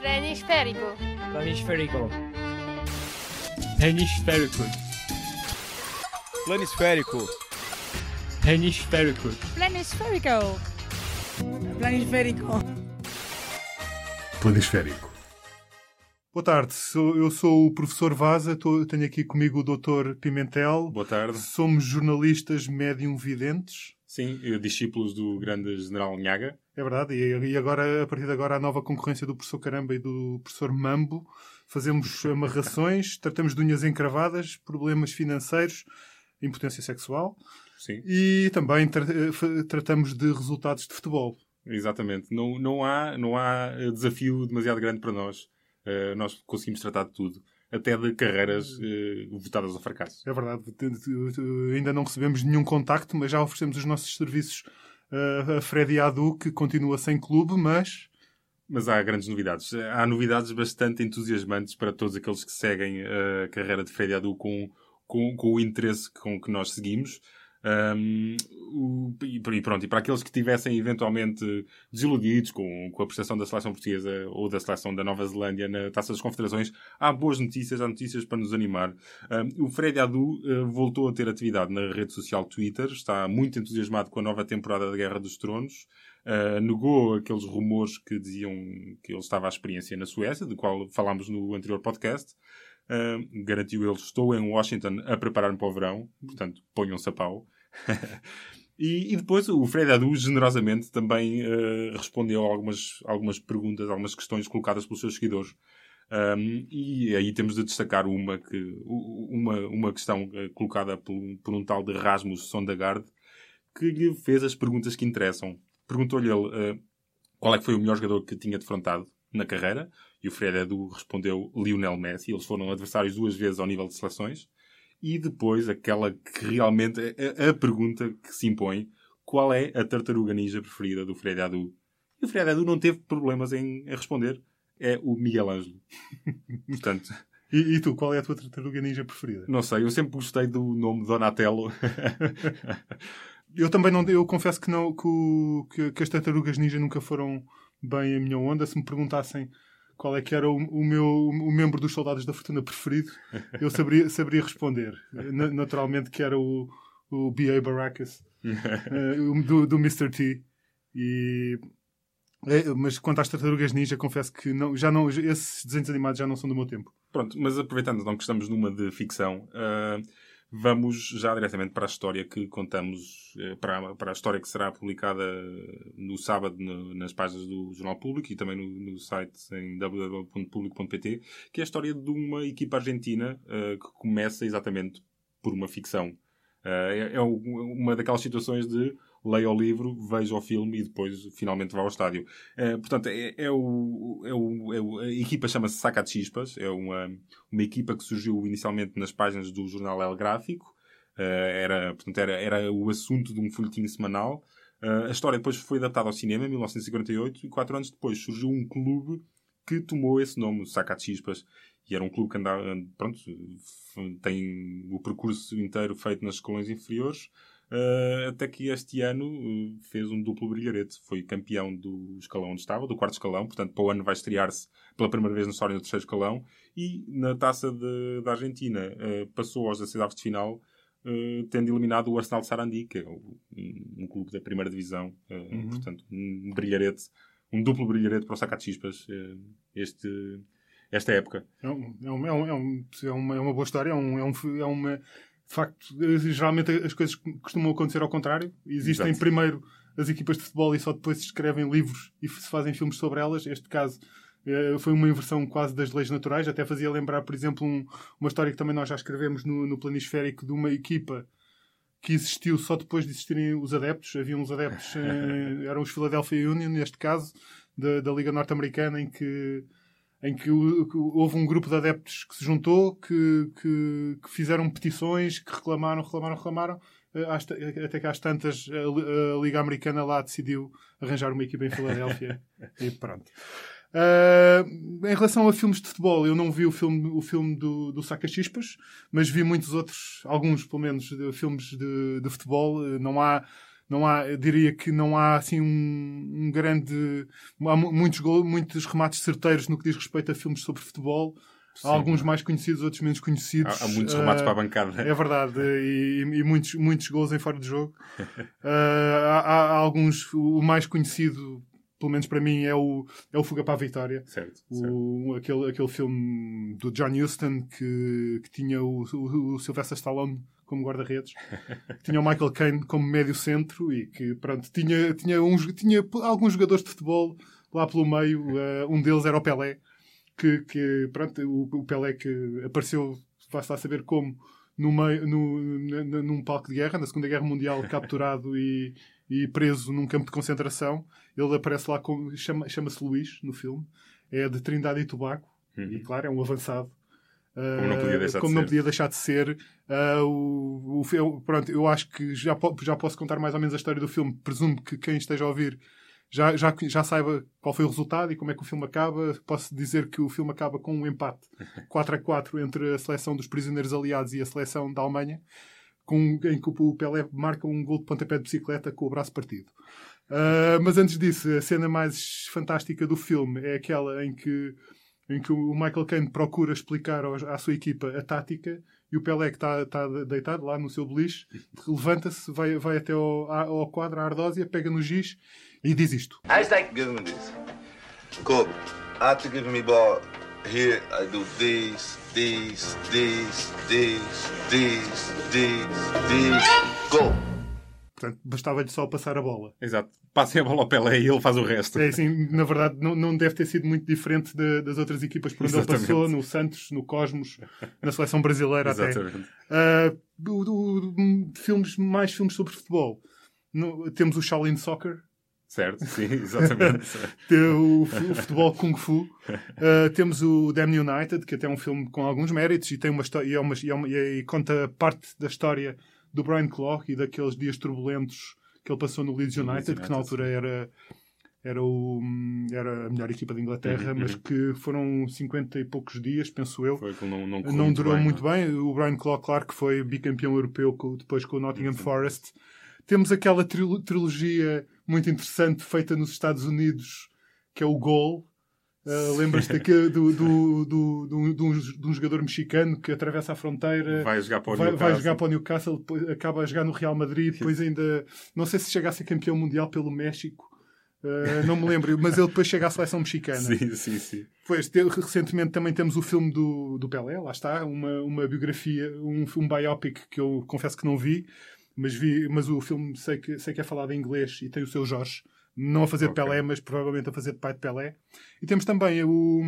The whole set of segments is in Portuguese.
Planisférico. Planisférico. Hemisférico. Planisférico. Hemisférico. Planisférico. Planisférico. Planisférico. Boa tarde, eu sou o professor Vaza, tenho aqui comigo o Dr. Pimentel. Boa tarde. Somos jornalistas médium videntes. Sim, discípulos do grande general Nhaga. É verdade, e agora, a partir de agora, a nova concorrência do professor Caramba e do professor Mambo. Fazemos amarrações, tratamos de unhas encravadas, problemas financeiros, impotência sexual Sim, e também tra- eh, tratamos de resultados de futebol. exatamente. Não, não, há, não há eh, desafio demasiado grande para nós. Eh, nós conseguimos tratar de tudo. Até de carreiras eh, votadas ao fracasso. É verdade, ainda não recebemos nenhum contacto, mas já oferecemos os nossos serviços eh, a Freddy Adu, que continua sem clube, mas Mas há grandes novidades. Há novidades bastante entusiasmantes para todos aqueles que seguem eh, a carreira de Freddy Adu com, com, com o interesse com que nós seguimos. Um, o- e pronto, e para aqueles que estivessem eventualmente desiludidos com, com a prestação da seleção portuguesa ou da seleção da Nova Zelândia na Taça das Confederações, há boas notícias, há notícias para nos animar. Um, o Freddy Adu eh, voltou a ter atividade na rede social Twitter, está muito entusiasmado com a nova temporada da Guerra dos Tronos. Uh, negou aqueles rumores que diziam que ele estava à experiência na Suécia, do qual falámos no anterior podcast. Garantiu ele, estou em Washington a preparar-me para o verão, portanto, ponham-se a pau. e, e depois o Fred Adu, generosamente, também uh, respondeu algumas, algumas perguntas, algumas questões colocadas pelos seus seguidores. Um, e aí temos de destacar uma, que, uma, uma questão uh, colocada por, por um tal de Rasmus Sondagard, que lhe fez as perguntas que interessam. Perguntou-lhe ele uh, qual é que foi o melhor jogador que tinha defrontado na carreira, e o Fred Edu respondeu Lionel Messi. Eles foram adversários duas vezes ao nível de seleções. E depois, aquela que realmente é a, a pergunta que se impõe, qual é a tartaruga ninja preferida do Fred Edu? E o Fred Edu não teve problemas em, em responder. É o Miguel Ângelo. Portanto, E, e tu, qual é a tua tartaruga ninja preferida? não sei, eu sempre gostei do nome Donatello. Eu também não, eu confesso que não, que, que- que as tartarugas ninja nunca foram bem a minha onda. Se me perguntassem qual é que era o, o meu o membro dos soldados da fortuna preferido, eu saberia, saberia responder. Na- naturalmente que era o, o B.A. Baracus, eh, do, do Mr. T. E, é, mas quanto às tartarugas ninja, confesso que não, já não, esses desenhos animados já não são do meu tempo. Pronto, mas aproveitando então que estamos numa de ficção, ah, vamos já diretamente para a história que contamos, eh, para, para a história que será publicada no sábado no- nas páginas do Jornal Público e também no, no site em www.publico.pt, que é a história de uma equipa argentina ah, que começa exatamente por uma ficção. Ah, é é uma daquelas situações de leia o livro, veja o filme e depois finalmente vá ao estádio. Eh, portanto, é, é o, é o- é o- a equipa chama-se Saca de Chispas, é uma, uma equipa que surgiu inicialmente nas páginas do jornal El Gráfico, Eh, era, portanto, era, era o assunto de um folhetim semanal. Eh, a história depois foi adaptada ao cinema em 1948 e quatro anos depois surgiu um clube que tomou esse nome, Saca de Chispas, e era um clube que andava, pronto, tem o percurso inteiro feito nas escalões inferiores, Uh, até que este ano uh, fez um duplo brilharete. Foi campeão do escalão onde estava, do quarto escalão. Portanto, para o ano vai estrear-se pela primeira vez na história no terceiro escalão. E na taça de- da Argentina uh, passou aos 16 avos de final, tendo eliminado o Arsenal de Sarandi, que é um, um clube da primeira divisão. Uh, Portanto, um brilharete, um duplo brilharete para o Sacachispas uh, este, esta época. É, é, um- é, um- é, um- é uma, é uma boa história, é, um, é, um, é uma. De facto, eh, geralmente as coisas costumam acontecer ao contrário. Existem Exato. primeiro as equipas de futebol e só depois se escrevem livros e se fazem filmes sobre elas. Este caso eh, foi uma inversão quase das leis naturais. Até fazia lembrar, por exemplo, um- uma história que também nós já escrevemos no, no Planisférico de uma equipa que existiu só depois de existirem os adeptos. Havia uns adeptos, eh, eram os Philadelphia Union, neste caso, da, da Liga Norte-Americana, em que em que, houve um grupo de adeptos que se juntou, que, que, que fizeram petições, que reclamaram, reclamaram, reclamaram, eh, até que às tantas a, Li- a Liga Americana lá decidiu arranjar uma equipa em Filadélfia e pronto. Ah, em relação a filmes de futebol, eu não vi o filme, o filme do, do Saca Chispas, mas vi muitos outros, alguns pelo menos, de filmes de, de futebol. Eh, Não há, não há, eu diria que não há assim um, um grande. Há muitos, muitos remates certeiros no que diz respeito a filmes sobre futebol. Sim, há alguns mais conhecidos, outros menos conhecidos. Há, há muitos remates uh, para a bancada. É verdade, e, e, muitos, muitos gols em fora de jogo. uh, há, há, alguns, o mais conhecido, pelo menos para mim, é o, é o Fuga para a Vitória. Certo, o, certo. Aquele, aquele filme do John Huston que, que tinha o, o, o Sylvester Stallone como guarda-redes. tinha o Michael Caine como médio-centro e que, pronto, tinha, tinha, uns, tinha alguns jogadores de futebol lá pelo meio. Uh, um deles era o Pelé, que, que pronto, o, o Pelé que apareceu, lá saber como, no meio, no, num palco de guerra, na Segunda Guerra Mundial, capturado e, e preso num campo de concentração. Ele aparece lá, com, chama, chama-se Luís, no filme. É de Trindade e Tobago. Uhum. E, claro, é um avançado. Como não podia deixar, como de, não ser. Podia deixar de ser. Uh, o, o, pronto, eu acho que já, já posso contar mais ou menos a história do filme. Presumo que quem esteja a ouvir já, já, já saiba qual foi o resultado e como é que o filme acaba. Posso dizer que o filme acaba com um empate 4 a 4 entre a seleção dos prisioneiros aliados e a seleção da Alemanha, com, em que o Pelé marca um gol de pontapé de bicicleta com o braço partido. Uh, mas antes disso, a cena mais fantástica do filme é aquela em que em que o Michael Caine procura explicar à sua equipa a tática e o Pelé, que está, está deitado lá no seu beliche, levanta-se, vai, vai até ao, ao quadro, à ardósia, pega no giz e diz isto. Einstein, give me this. Kobe, after giving me ball here, I do these, these, these, these, these, these, these, go. Portanto, bastava-lhe só passar a bola. Exato. Passem a bola ao Pelé e ele faz o resto. É assim, na verdade, não, não deve ter sido muito diferente de, das outras equipas por onde Exatamente. ele passou, no Santos, no Cosmos, na seleção brasileira Exatamente. até. Uh, do, do, filmes, mais filmes sobre futebol. No, temos o Shaolin Soccer. Certo, sim, exatamente. o, o, futebol Kung Fu. Uh, temos o Damn United, que até é um filme com alguns méritos e, tem uma, e, é uma, e, é uma, e conta parte da história do Brian Clough e daqueles dias turbulentos que ele passou no Leeds United, United que na altura era, era, o, era a melhor equipa da Inglaterra, uhum, mas uhum. que foram 50 e poucos dias, penso eu. Foi, não, não, não muito durou bem, muito não. bem. O Brian Clough, claro que foi bicampeão europeu depois com o Nottingham uhum. Forest. Temos aquela trilogia muito interessante feita nos Estados Unidos, que é o Gol, Uh, Lembras-te do, do, do, do, de, um, de um jogador mexicano que atravessa a fronteira, vai jogar para o vai, Newcastle, vai jogar para o Newcastle depois, acaba a jogar no Real Madrid, depois ainda não sei se chega a campeão mundial pelo México. Uh, não me lembro, mas ele depois chega à seleção mexicana. Sim, sim, sim. Pois, recentemente também temos o filme do, do Pelé, lá está, uma, uma biografia, um filme biopic que eu confesso que não vi, mas vi, mas o filme sei que, sei que é falado em inglês e tem o seu Jorge não a fazer okay. Pelé, mas provavelmente a fazer de pai de Pelé. E temos também o,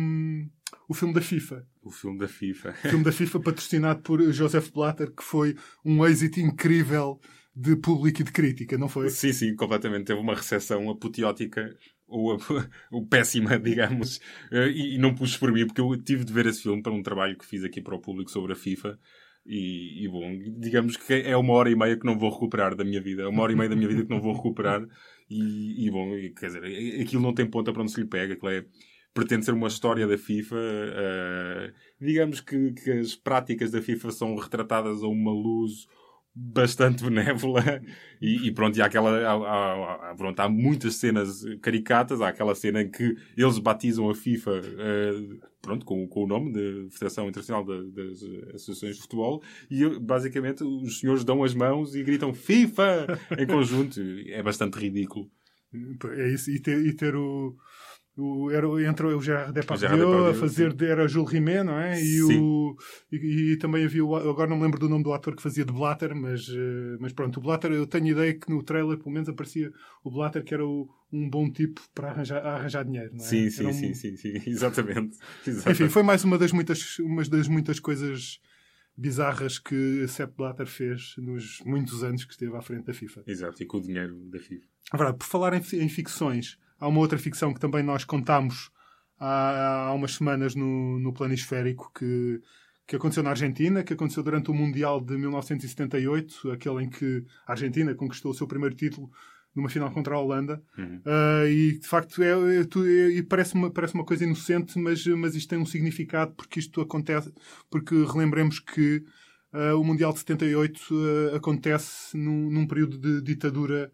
o filme da FIFA. O filme da FIFA. O filme da FIFA patrocinado por Joseph Blatter, que foi um êxito incrível de público e de crítica, não foi? Sim, sim, completamente. Teve uma recepção apoteótica ou, ou péssima, digamos. Eh, e, e não pus por mim, porque eu tive de ver esse filme para um trabalho que fiz aqui para o público sobre a FIFA. E, e, bom, digamos que é uma hora e meia que não vou recuperar da minha vida. É uma hora e meia da minha vida que não vou recuperar. E, e bom, quer dizer, aquilo não tem ponta para onde se lhe pega. Aquilo é, pretende ser uma história da FIFA. Uh, digamos que, que, as práticas da FIFA são retratadas a uma luz bastante benévola. E, e pronto, e há, aquela, há, há, pronto, há muitas cenas caricatas, há aquela cena em que eles batizam a FIFA uh, pronto, com, com o nome da Federação Internacional das Associações de Futebol. E basicamente os senhores dão as mãos e gritam FIFA em conjunto, é bastante ridículo. É isso, e ter, e ter o o, era, entrou o Gerard Depardieu a fazer, sim. era Jules Rimet, não é? E, o, e, e, também havia, o, agora não me lembro do nome do ator que fazia de Blatter, mas, eh, mas pronto, o Blatter, eu tenho ideia que no trailer pelo menos aparecia o Blatter que era o, um bom tipo para arranjar, arranjar dinheiro, não é? Sim, sim, um... sim, sim, sim, exatamente. exatamente. Enfim, foi mais uma das muitas, uma das muitas coisas bizarras que Sepp Blatter fez nos muitos anos que esteve à frente da FIFA. Exato, e com o dinheiro da FIFA. A verdade, por falar em, em ficções, Há uma outra ficção que também nós contámos há, há umas semanas no, no Planisférico que, que aconteceu na Argentina, que aconteceu durante o Mundial de 1978, aquele em que a Argentina conquistou o seu primeiro título numa final contra a Holanda. Uhum. Uh, e de facto é, é, é, parece, uma, parece uma coisa inocente, mas, mas isto tem um significado porque isto acontece, porque relembremos que uh, o Mundial de 78 uh, acontece num, num período de ditadura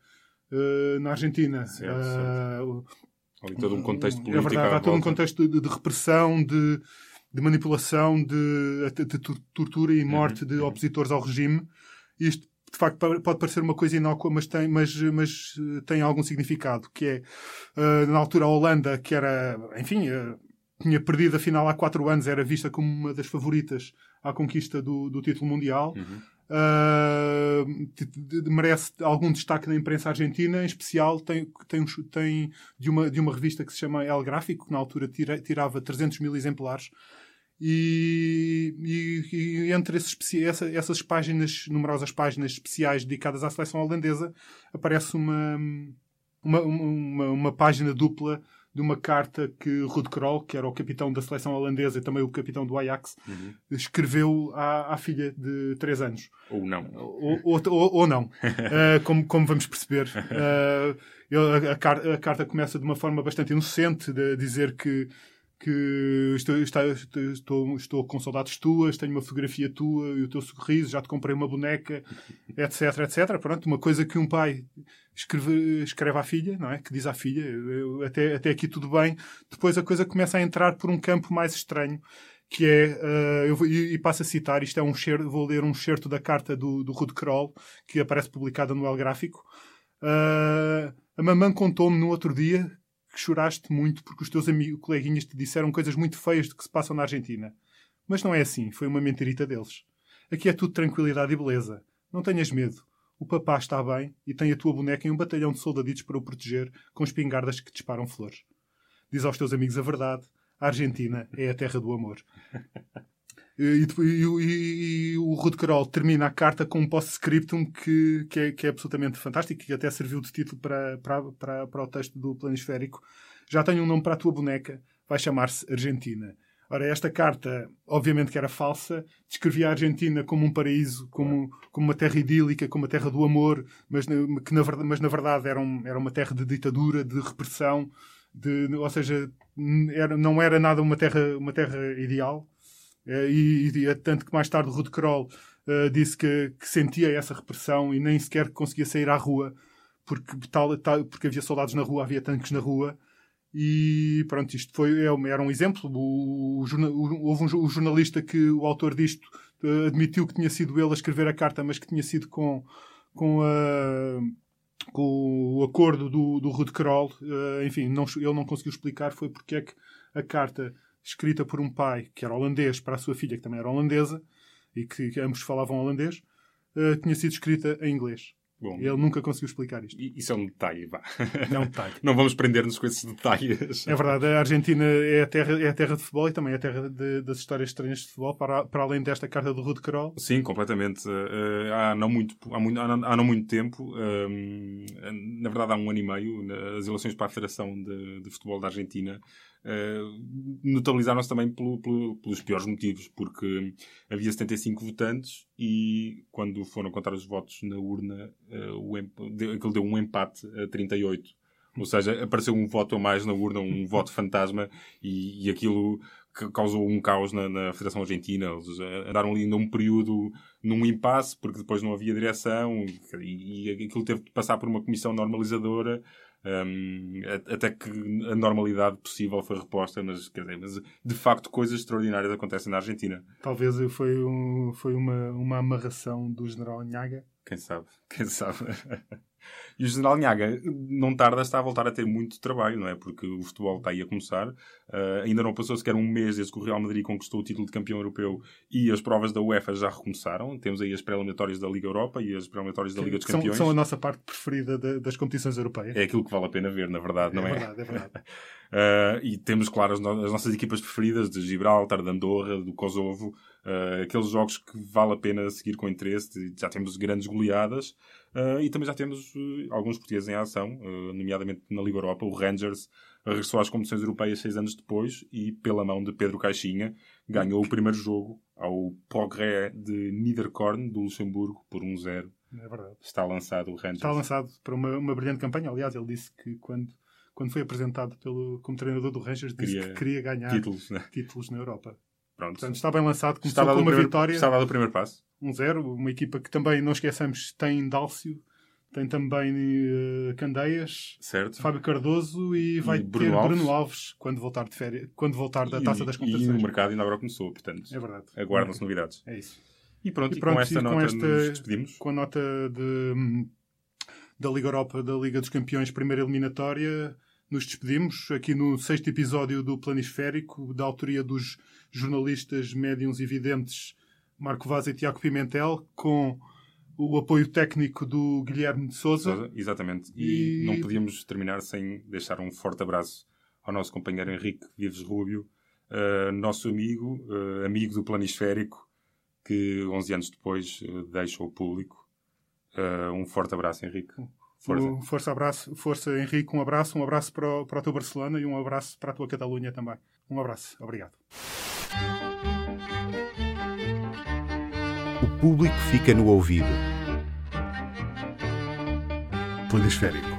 uh, na Argentina. Certo, certo. Uh, Ali todo um contexto é político. verdade, à há todo um contexto de, de repressão, de, de manipulação, de, de tor- tortura e morte Uhum, de opositores ao regime. Isto, de facto, pode parecer uma coisa inócua, mas tem, mas, mas eh, tem algum significado, que é, eh, na altura, a Holanda, que era, enfim, eh, tinha perdido a final há quatro anos, era vista como uma das favoritas à conquista do, do título mundial. Uhum. Uh, merece algum destaque na imprensa argentina, em especial tem, tem, tem de, uma, de uma revista que se chama El Gráfico, que na altura tira- tirava 300 mil exemplares. E, e- e entre esses essa- essas páginas, numerosas páginas especiais dedicadas à seleção holandesa, aparece uma, uma, uma, uma página dupla de uma carta que Ruud Krol, que era o capitão da seleção holandesa e também o capitão do Ajax, Uhum. escreveu à, à filha de 3 anos. Ou não. Ou, ou, ou- ou não, Uh, como, como vamos perceber. Uh, a, car- a carta começa de uma forma bastante inocente, de dizer que, que estou, está- estou, estou com saudades tuas, tenho uma fotografia tua e o teu sorriso, já te comprei uma boneca, etc, etc. Pronto, uma coisa que um pai escreve, escreve à filha, não é? Que diz à filha, eu- até, até aqui tudo bem. Depois a coisa começa a entrar por um campo mais estranho, que é, eh, eu vou, e, e passo a citar, isto é um excerto, vou ler um excerto da carta do, do Ruud Kroll, que aparece publicada no El Gráfico. Eh, a mamãe contou-me no outro dia que choraste muito porque os teus amigos, coleguinhas te disseram coisas muito feias de que se passam na Argentina. Mas não é assim, foi uma mentirita deles. Aqui é tudo tranquilidade e beleza. Não tenhas medo. O papá está bem e tem a tua boneca em um batalhão de soldaditos para o proteger com espingardas que disparam flores. Diz aos teus amigos a verdade. A Argentina é a terra do amor. E, e e- e o Ruud Carol termina a carta com um post-scriptum que, que, é, que é absolutamente fantástico e até serviu de título para, para, para, para o texto do planisférico. Já tenho um nome para a tua boneca, vai chamar-se Argentina. Ora, esta carta, obviamente que era falsa, descrevia a Argentina como um paraíso, como, como uma terra idílica, como uma terra do amor, mas, na- que na, mas na verdade era, um- era uma terra de ditadura, de repressão, de, ou seja, era, não era nada uma terra, uma terra ideal. Eh, E, e é tanto que mais tarde Ruud Kroll eh, disse que, que sentia essa repressão e nem sequer conseguia sair à rua porque, tal, tal- porque havia soldados na rua, havia tanques na rua. E pronto, isto foi, é era um exemplo. O, o o- houve um, o jornalista que o autor disto eh, admitiu que tinha sido ele a escrever a carta, mas que tinha sido com, com, a, com o acordo do, do Ruud Kroll. Eh, enfim, não, ele não conseguiu explicar foi porque é que a carta escrita por um pai que era holandês para a sua filha, que também era holandesa, e que, que ambos falavam holandês, eh, tinha sido escrita em inglês. Bom, Ele nunca conseguiu explicar isto. isso é um detalhe, vá. É um detalhe. Não vamos prender-nos com esses detalhes. É verdade, a Argentina é a terra, é a terra de futebol e também é a terra de- das histórias estranhas de futebol, para, para além desta carta do Ruud Carol. Sim, completamente. Eh, há, não muito, há, muito, há, não, há não muito tempo, eh, na verdade há um ano e meio, nas eleições para a Federação de, de Futebol da Argentina, eh, notabilizaram-se também pelo- pelo- pelos piores motivos, porque havia 75 votantes e quando foram contar os votos na urna, emp- deu, aquilo deu um empate a 38. Ou seja, apareceu um voto a mais na urna, um voto fantasma, e, e aquilo causou um caos na, na Federação Argentina. Eles andaram ali num período, num impasse, porque depois não havia direção, e, e aquilo teve de passar por uma comissão normalizadora, a- até que a normalidade possível foi reposta, mas, quer dizer, mas de facto coisas extraordinárias acontecem na Argentina. Talvez foi, um, foi uma, uma amarração do general Nhaga. Quem sabe? Quem sabe? E o General Nhaga não tarda está a voltar a ter muito trabalho, não é? Porque o futebol está aí a começar. Ah, ainda não passou sequer um mês desde que o Real Madrid conquistou o título de campeão europeu e as provas da UEFA já recomeçaram. Temos aí as pré-eliminatórias da Liga Europa e as pré-eliminatórias da Liga dos são, Campeões. são a nossa parte preferida da- das competições europeias. É aquilo que vale a pena ver, na verdade, não é? verdade, é verdade. Uh, e temos, claro, as, no- as nossas equipas preferidas de Gibraltar, de Andorra, do Kosovo, uh, aqueles jogos que vale a pena seguir com interesse. Já temos grandes goleadas uh, e também já temos uh, alguns portugueses em ação, nomeadamente na Liga Europa. O Rangers regressou às competições europeias seis anos depois e, pela mão de Pedro Caixinha, ganhou o primeiro jogo ao Progrès de Niederkorn, do Luxemburgo, por 1-0. É verdade. Está lançado o Rangers. Está lançado para uma, uma brilhante campanha. Aliás, ele disse que quando, quando foi apresentado pelo, como treinador do Rangers, disse Queria que queria ganhar Títulos, né? títulos na Europa. Pronto. Portanto, está bem lançado, começou com uma primeiro- vitória, Está dado o primeiro passo. 1-0, uma equipa que também, não esqueçamos, tem Dálcio, tem também uh, Candeias, certo. Fábio Cardoso e vai E Bruno ter Alves. Bruno Alves quando voltar de férias, quando voltar da E- taça das E o competições. mercado ainda agora começou, portanto, É verdade. aguardam-se novidades. É isso. E pronto, E e, pronto, com esta com nota esta- nos despedimos. Com a nota de, hum, da Liga Europa, da Liga dos Campeões, primeira eliminatória, nos despedimos aqui no sexto episódio do Planisférico, da autoria dos jornalistas médiums e videntes Marco Vaz e Tiago Pimentel, com o apoio técnico do Guilherme de Souza. Exatamente. E, E- não podíamos terminar sem deixar um forte abraço ao nosso companheiro Henrique Vives Rúbio, eh, nosso amigo, eh, amigo do Planisférico, que 11 anos depois eh, deixa o público. Um forte abraço, Henrique. Força. Um força, abraço, força Henrique, um abraço, um abraço para o, para o teu Barcelona e um abraço para a tua Catalunha também. Um abraço, obrigado. O público fica no ouvido. Planisférico.